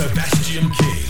Sebastian King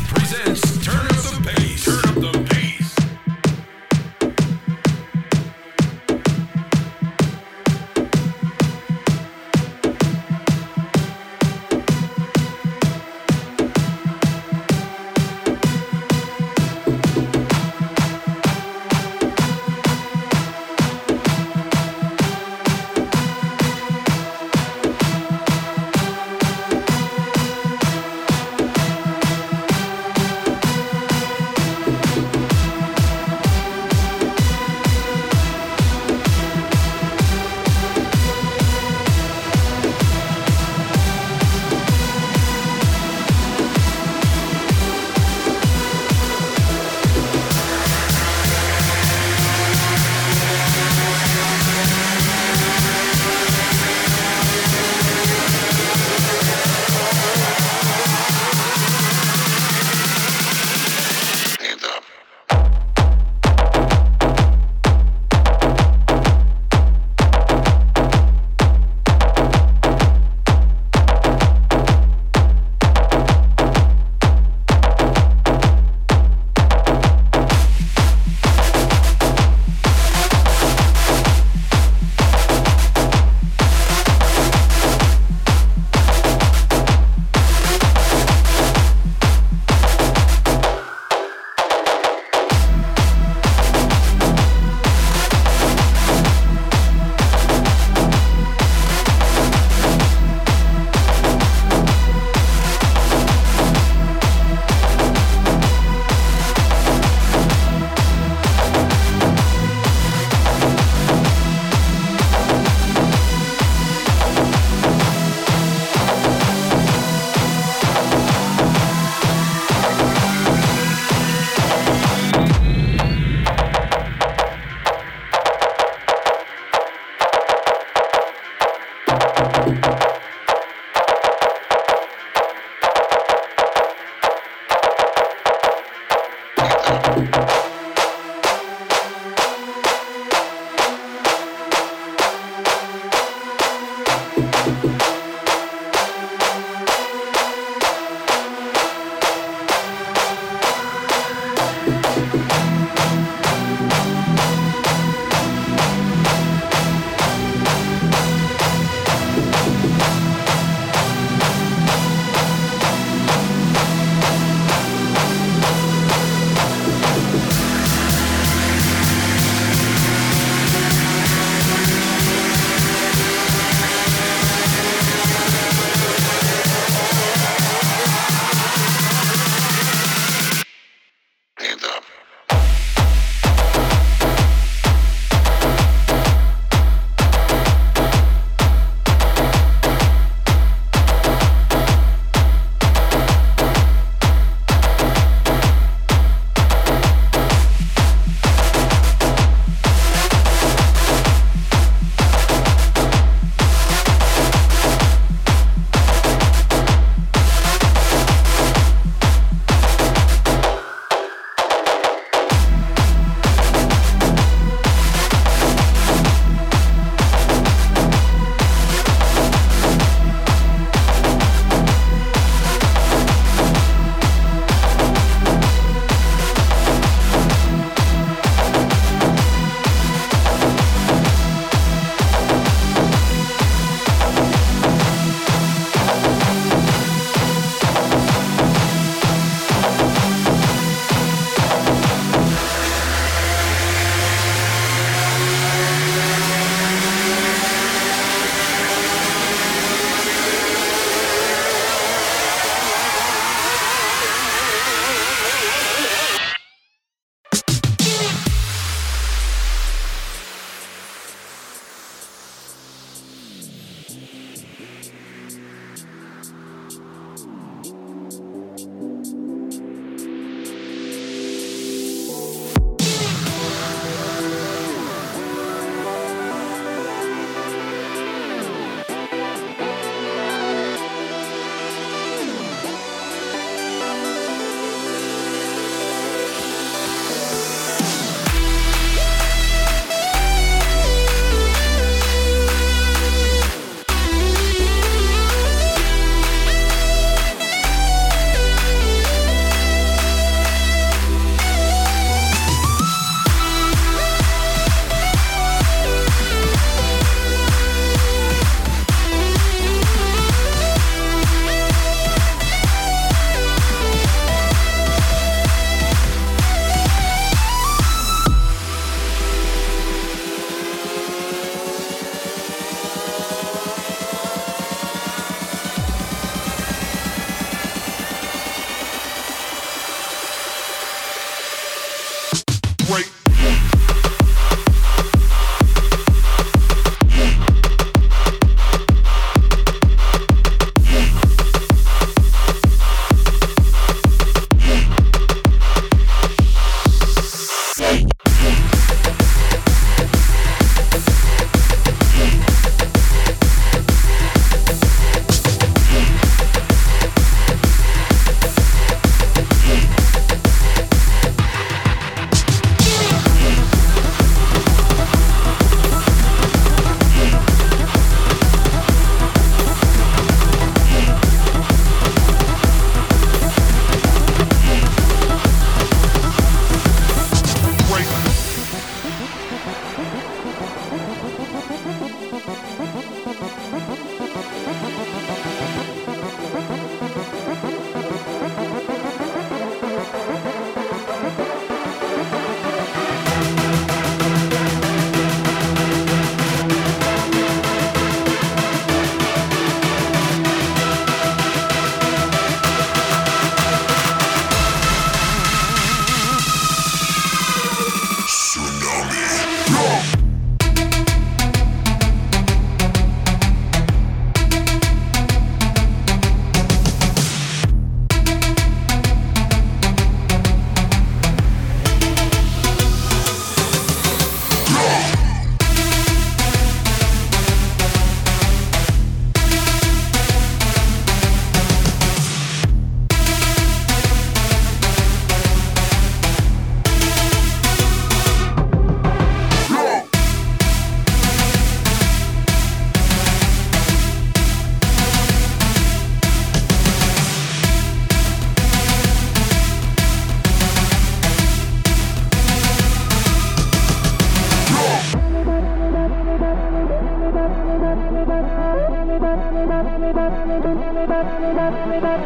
Turn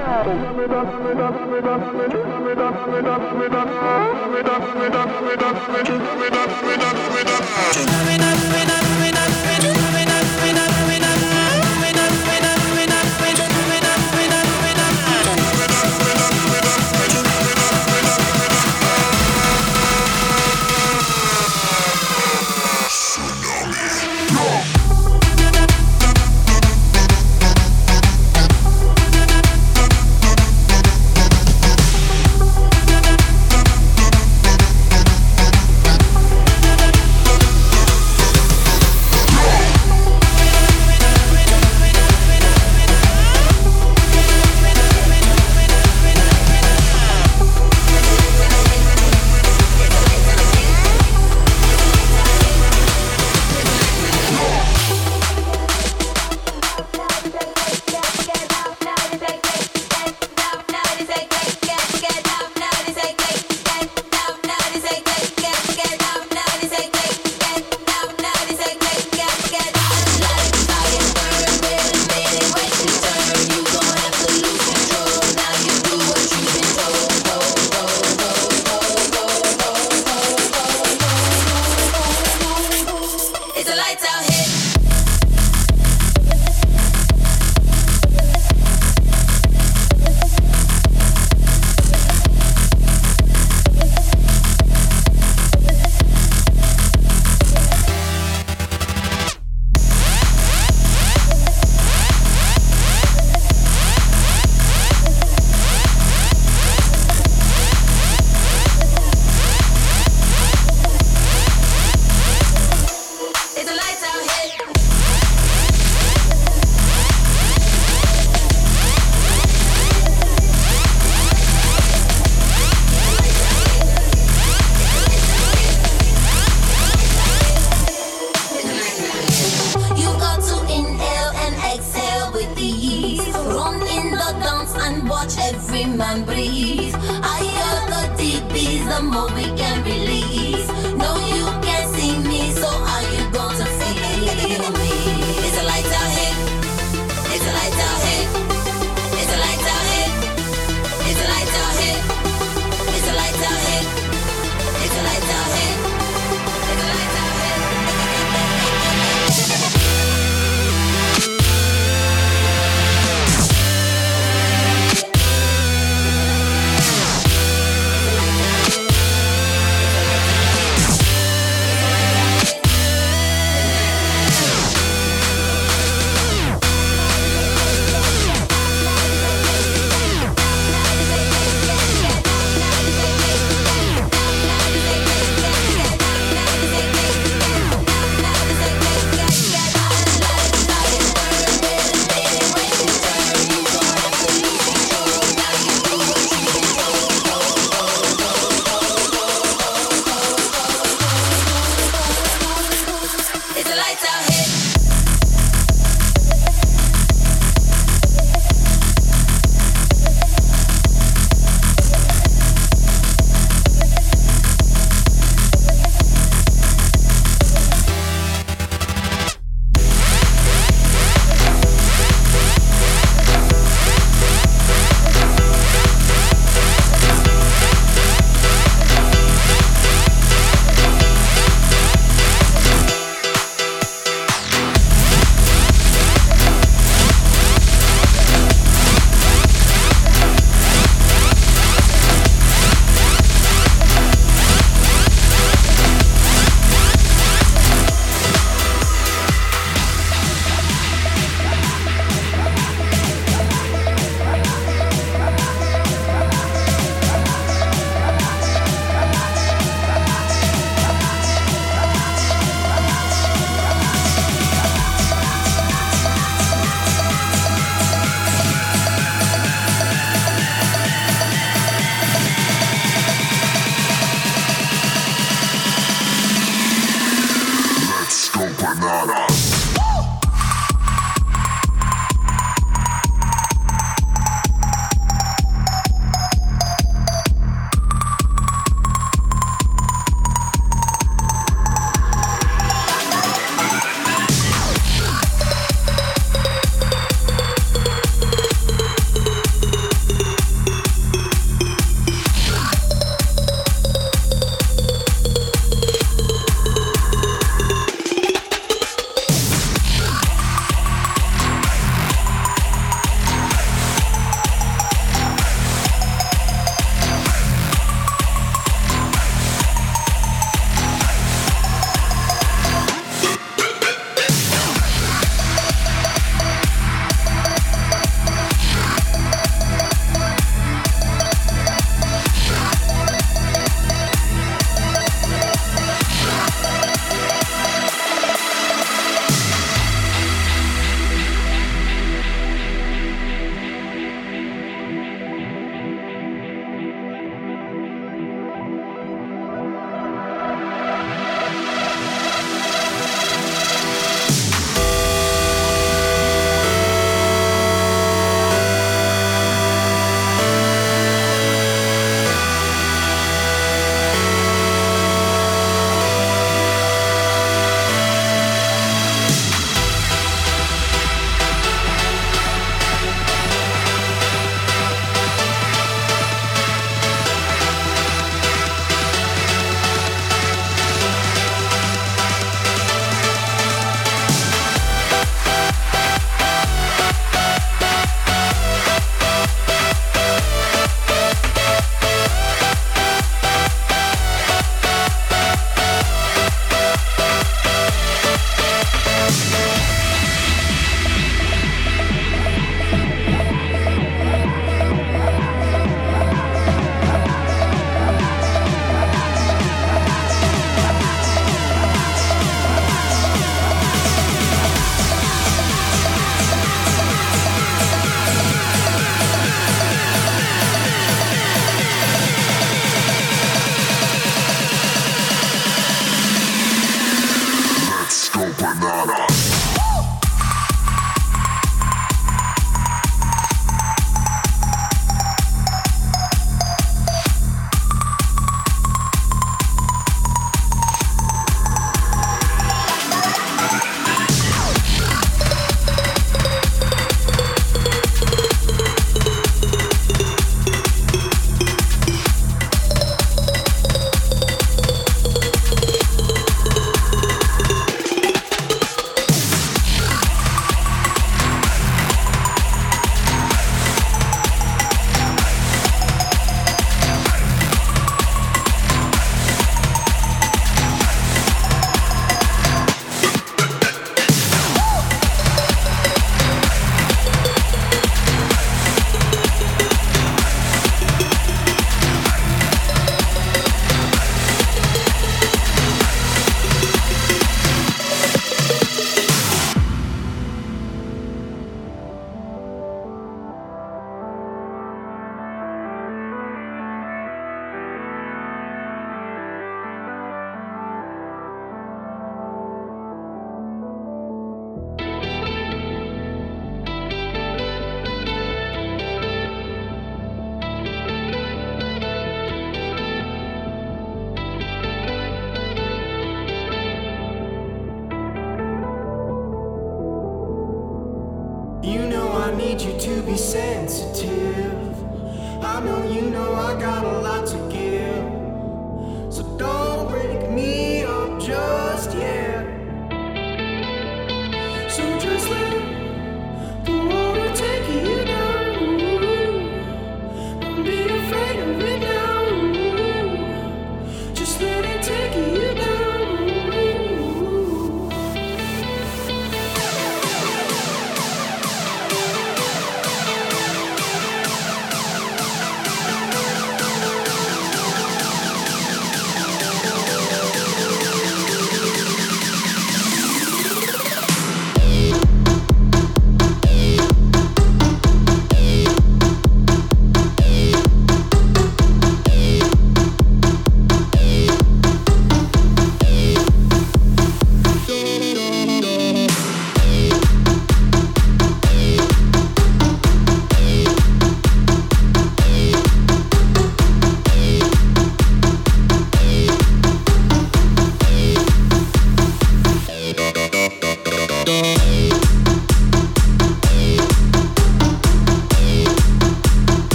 it.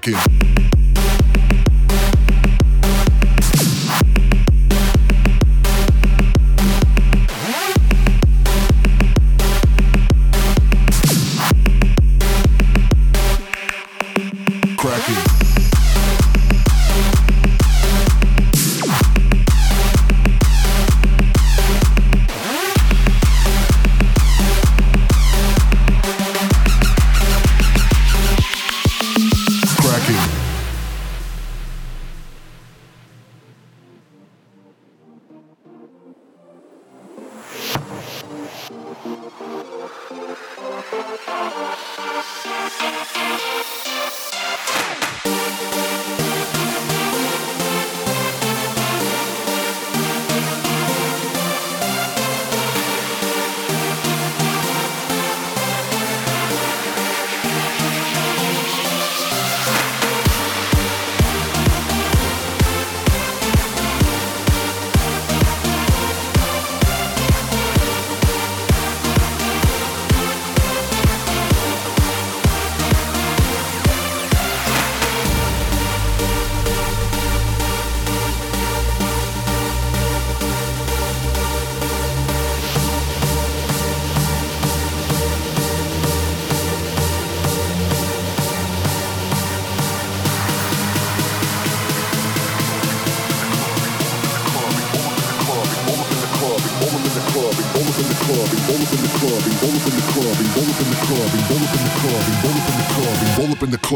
Cracking. フフフフ。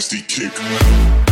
nasty kick.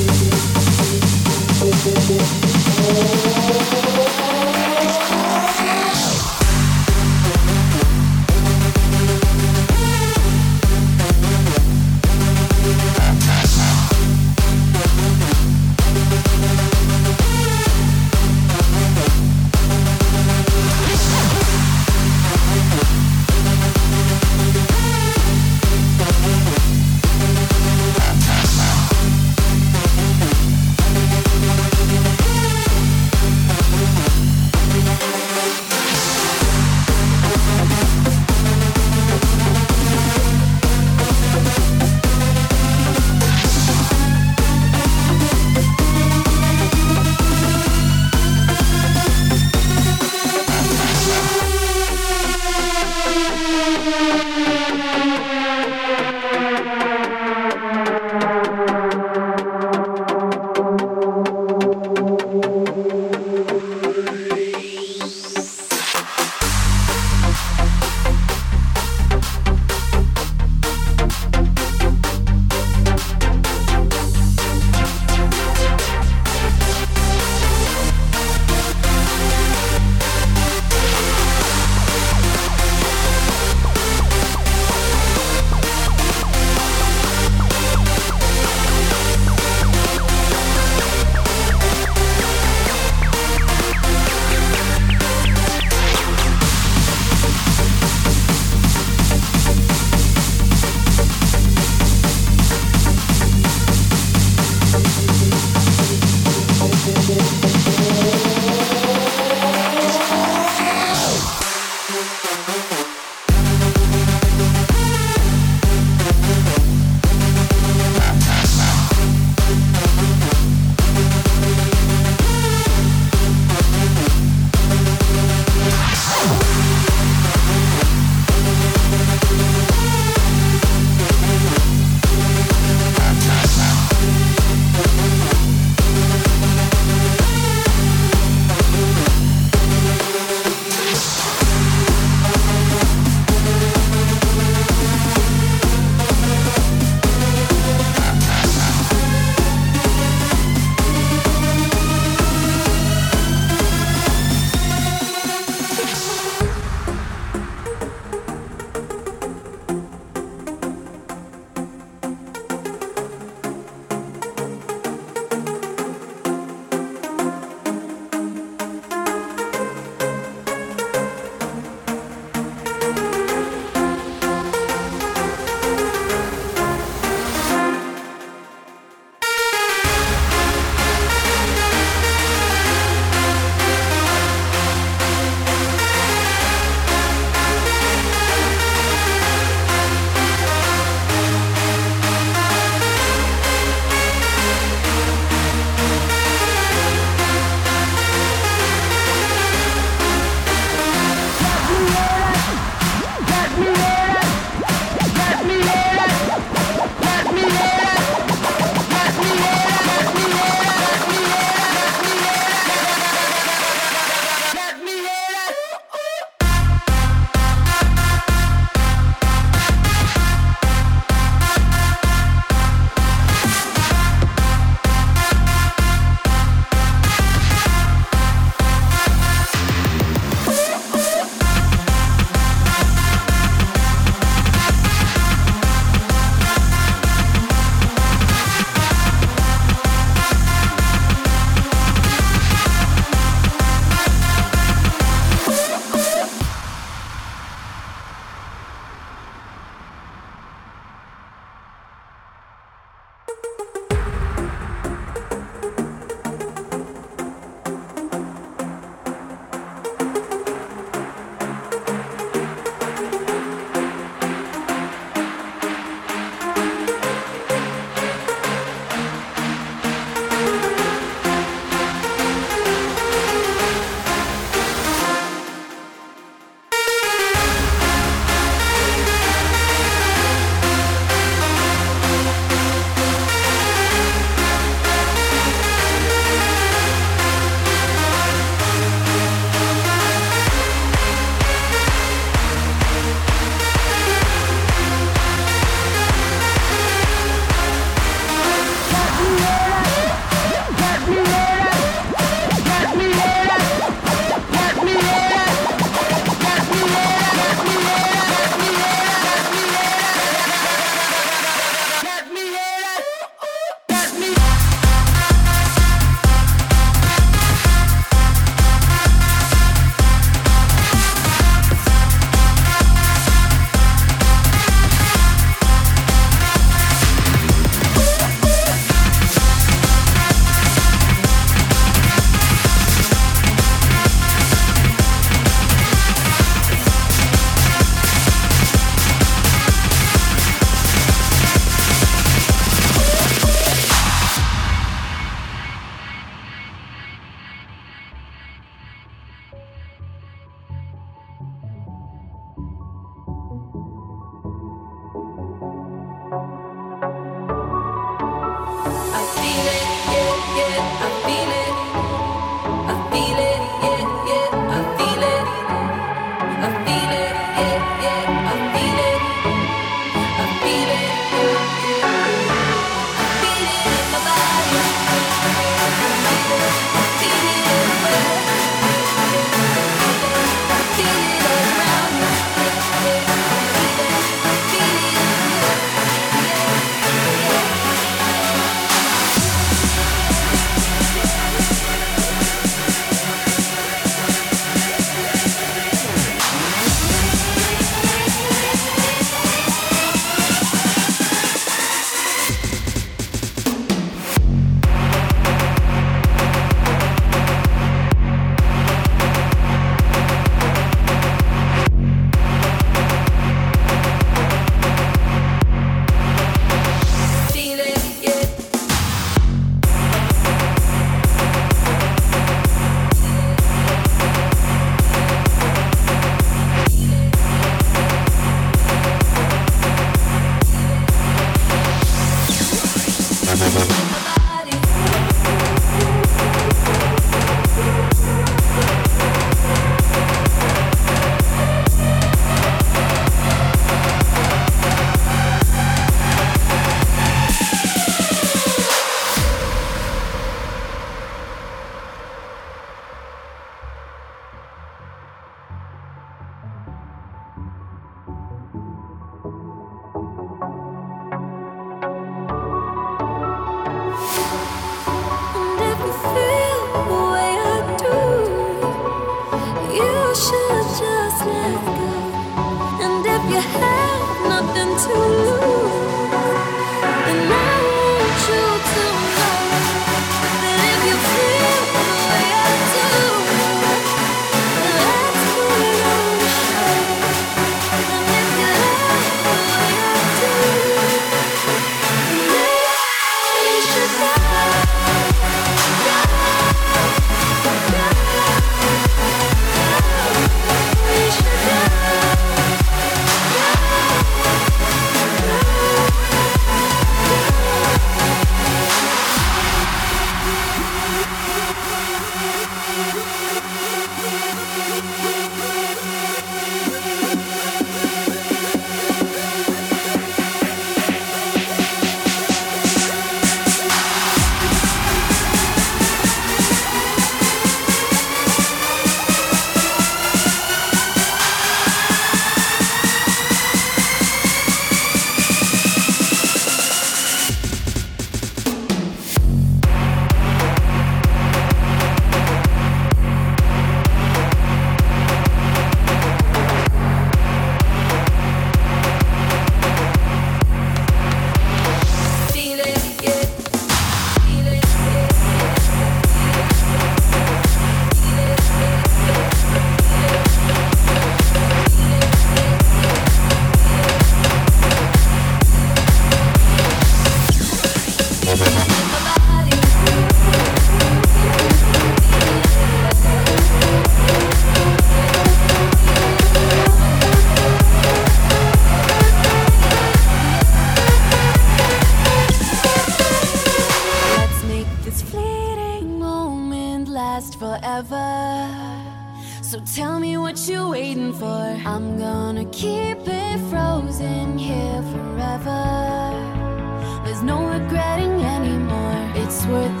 Worth